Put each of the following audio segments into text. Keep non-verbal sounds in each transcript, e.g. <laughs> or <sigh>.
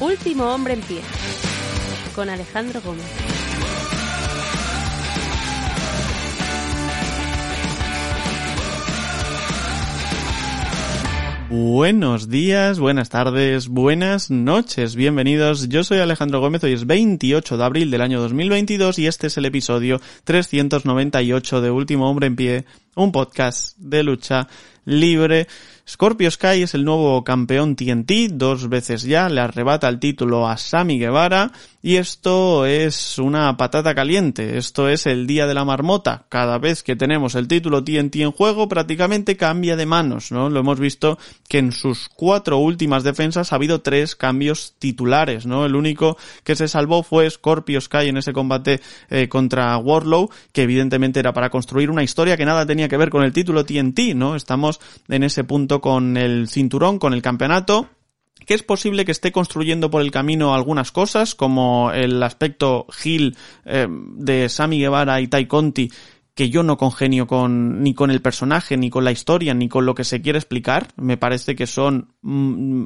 Último hombre en pie. Con Alejandro Gómez. Buenos días, buenas tardes, buenas noches, bienvenidos. Yo soy Alejandro Gómez, hoy es 28 de abril del año 2022 y este es el episodio 398 de Último Hombre en Pie, un podcast de lucha libre. Scorpio Sky es el nuevo campeón TNT, dos veces ya, le arrebata el título a Sami Guevara y esto es una patata caliente, esto es el día de la marmota. Cada vez que tenemos el título TNT en juego prácticamente cambia de manos, ¿no? Lo hemos visto que en sus cuatro últimas defensas ha habido tres cambios titulares, ¿no? El único que se salvó fue Scorpio Sky en ese combate eh, contra Warlow, que evidentemente era para construir una historia que nada tenía que ver con el título TNT, ¿no? Estamos en ese punto con el cinturón, con el campeonato, que es posible que esté construyendo por el camino algunas cosas, como el aspecto Gil eh, de Sammy Guevara y Tai Conti, que yo no congenio con ni con el personaje, ni con la historia, ni con lo que se quiere explicar. Me parece que son mm,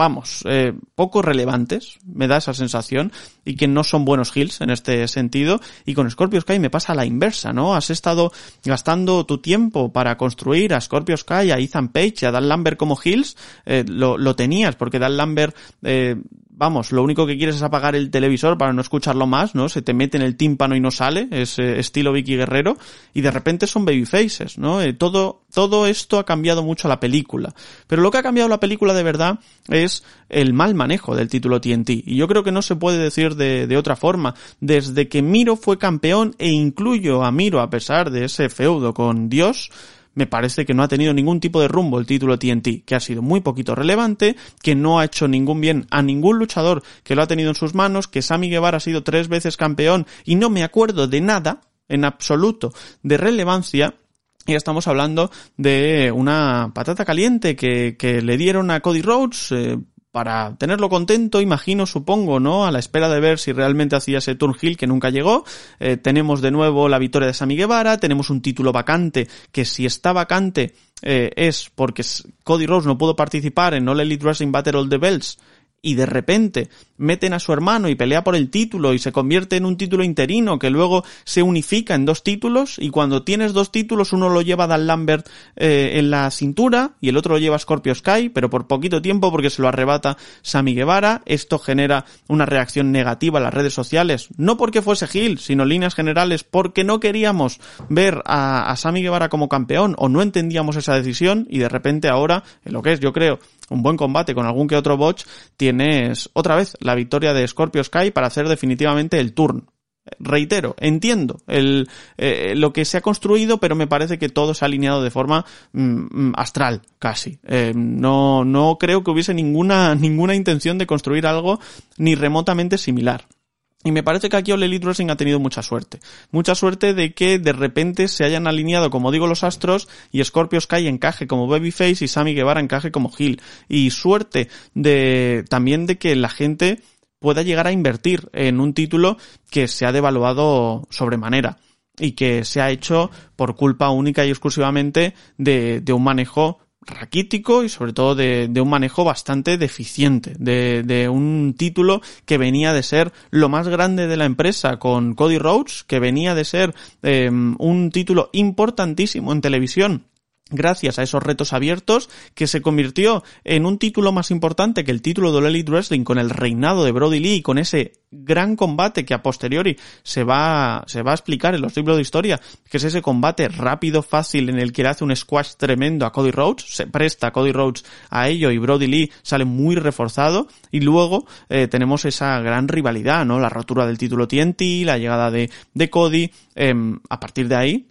vamos, eh, poco relevantes, me da esa sensación, y que no son buenos heals en este sentido. Y con Scorpio Sky me pasa la inversa, ¿no? Has estado gastando tu tiempo para construir a Scorpio Sky, a Ethan Page, a Dan Lambert como heals, eh, lo, lo, tenías, porque Dan Lambert eh, vamos, lo único que quieres es apagar el televisor para no escucharlo más, ¿no? Se te mete en el tímpano y no sale, es eh, estilo Vicky Guerrero, y de repente son babyfaces, ¿no? Eh, todo, todo esto ha cambiado mucho la película. Pero lo que ha cambiado la película de verdad es el mal manejo del título TNT. Y yo creo que no se puede decir de, de otra forma. Desde que Miro fue campeón, e incluyo a Miro a pesar de ese feudo con Dios, me parece que no ha tenido ningún tipo de rumbo el título TNT, que ha sido muy poquito relevante, que no ha hecho ningún bien a ningún luchador que lo ha tenido en sus manos, que Sammy Guevara ha sido tres veces campeón y no me acuerdo de nada, en absoluto, de relevancia, y estamos hablando de una patata caliente que, le dieron a Cody Rhodes eh, para tenerlo contento, imagino, supongo, ¿no? A la espera de ver si realmente hacía ese Turnhill que nunca llegó. Eh, tenemos de nuevo la victoria de Sami Guevara, tenemos un título vacante, que si está vacante eh, es porque Cody Rhodes no pudo participar en All Elite Wrestling Battle of the Bells y de repente meten a su hermano y pelea por el título y se convierte en un título interino que luego se unifica en dos títulos y cuando tienes dos títulos uno lo lleva Dan Lambert eh, en la cintura y el otro lo lleva Scorpio Sky pero por poquito tiempo porque se lo arrebata Sammy Guevara. Esto genera una reacción negativa en las redes sociales no porque fuese Gil sino líneas generales porque no queríamos ver a, a Sammy Guevara como campeón o no entendíamos esa decisión y de repente ahora en lo que es yo creo un buen combate con algún que otro botch tienes otra vez la victoria de Scorpio Sky para hacer definitivamente el turn. Reitero, entiendo el, eh, lo que se ha construido, pero me parece que todo se ha alineado de forma mm, astral, casi. Eh, no, no creo que hubiese ninguna, <laughs> ninguna intención de construir algo ni remotamente similar. Y me parece que aquí Elite Wrestling ha tenido mucha suerte. Mucha suerte de que de repente se hayan alineado, como digo, los astros y Scorpio Sky encaje como Babyface y Sammy Guevara encaje como Hill. Y suerte de, también de que la gente pueda llegar a invertir en un título que se ha devaluado sobremanera y que se ha hecho por culpa única y exclusivamente de, de un manejo raquítico y sobre todo de, de, un manejo bastante deficiente, de, de, un título que venía de ser lo más grande de la empresa con Cody Rhodes, que venía de ser eh, un título importantísimo en televisión gracias a esos retos abiertos, que se convirtió en un título más importante que el título de Elite Wrestling con el reinado de Brody Lee y con ese gran combate que a posteriori se va, se va a explicar en los libros de historia, que es ese combate rápido, fácil, en el que le hace un squash tremendo a Cody Rhodes, se presta a Cody Rhodes a ello y Brody Lee sale muy reforzado y luego eh, tenemos esa gran rivalidad, ¿no? La rotura del título TNT, la llegada de, de Cody, eh, a partir de ahí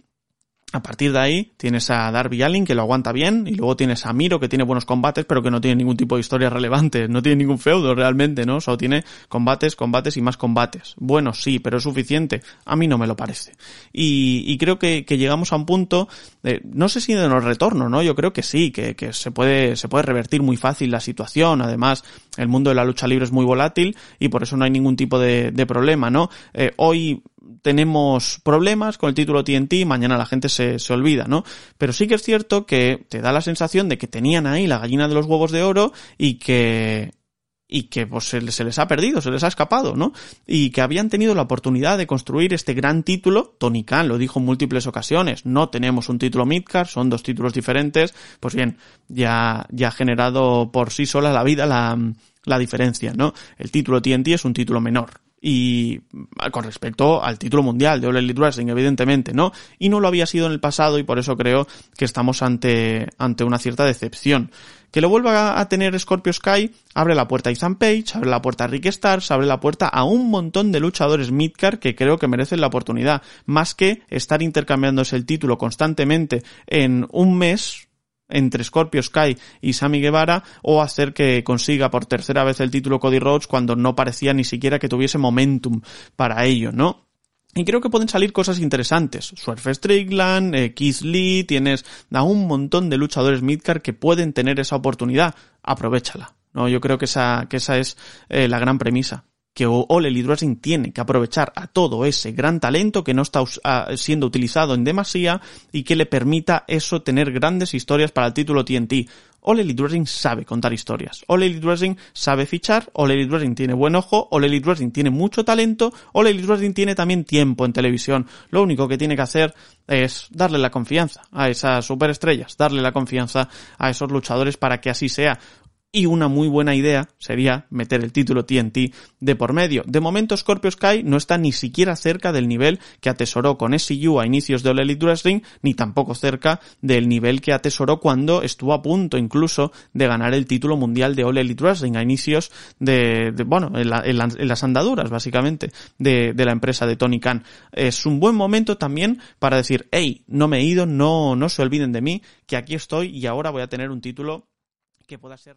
A partir de ahí tienes a Darby Allin que lo aguanta bien y luego tienes a Miro que tiene buenos combates pero que no tiene ningún tipo de historia relevante, no tiene ningún feudo realmente, ¿no? Solo tiene combates, combates y más combates. Bueno, sí, pero es suficiente. A mí no me lo parece. Y, creo que, llegamos a un punto, no sé si de no retorno, ¿no? Yo creo que sí, que, se puede, se puede revertir muy fácil la situación. Además, el mundo de la lucha libre es muy volátil y por eso no hay ningún tipo de, problema, ¿no? Eh, hoy tenemos problemas con el título TNT, mañana la gente se, se, olvida, ¿no? Pero sí que es cierto que te da la sensación de que tenían ahí la gallina de los huevos de oro y que y que pues se, les ha perdido, se les ha escapado, ¿no? Y que habían tenido la oportunidad de construir este gran título, Tony Khan lo dijo en múltiples ocasiones, no tenemos un título Midcard, son dos títulos diferentes, pues bien, ya, ya ha generado por sí sola la vida la, la diferencia, ¿no? El título TNT es un título menor, y con respecto al título mundial de All Wrestling, evidentemente, ¿no? Y no lo había sido en el pasado y por eso creo que estamos ante, ante una cierta decepción. Que lo vuelva a tener Scorpio Sky abre la puerta a Ethan Page, abre la puerta a Rick Stars, abre la puerta a un montón de luchadores midcard que creo que merecen la oportunidad, más que estar intercambiándose el título constantemente en un mes, entre Scorpio Sky y Sammy Guevara o hacer que consiga por tercera vez el título Cody Rhodes cuando no parecía ni siquiera que tuviese momentum para ello, ¿no? Y creo que pueden salir cosas interesantes. Swerve Strickland, eh, Keith Lee, tienes a un montón de luchadores midcard que pueden tener esa oportunidad. Aprovechala. No, yo creo que esa, que esa es eh, la gran premisa que Elite Wrestling tiene que aprovechar a todo ese gran talento que no está siendo utilizado en demasía y que le permita eso tener grandes historias para el título TNT. Elite Wrestling sabe contar historias. Elite Wrestling sabe fichar. Elite Wrestling tiene buen ojo. Elite Wrestling tiene mucho talento. Elite Wrestling tiene también tiempo en televisión. Lo único que tiene que hacer es darle la confianza a esas superestrellas, darle la confianza a esos luchadores para que así sea. Y una muy buena idea sería meter el título TNT de por medio. De momento Scorpio Sky no está ni siquiera cerca del nivel que atesoró con SCU a inicios de All Elite Wrestling, ni tampoco cerca del nivel que atesoró cuando estuvo a punto incluso de ganar el título mundial de All Elite Wrestling a inicios de, bueno, en, las andaduras básicamente de, de, la empresa de Tony Khan. Es un buen momento también para decir, hey, no me he ido, no, no se olviden de mí, que aquí estoy y ahora voy a tener un título que pueda ser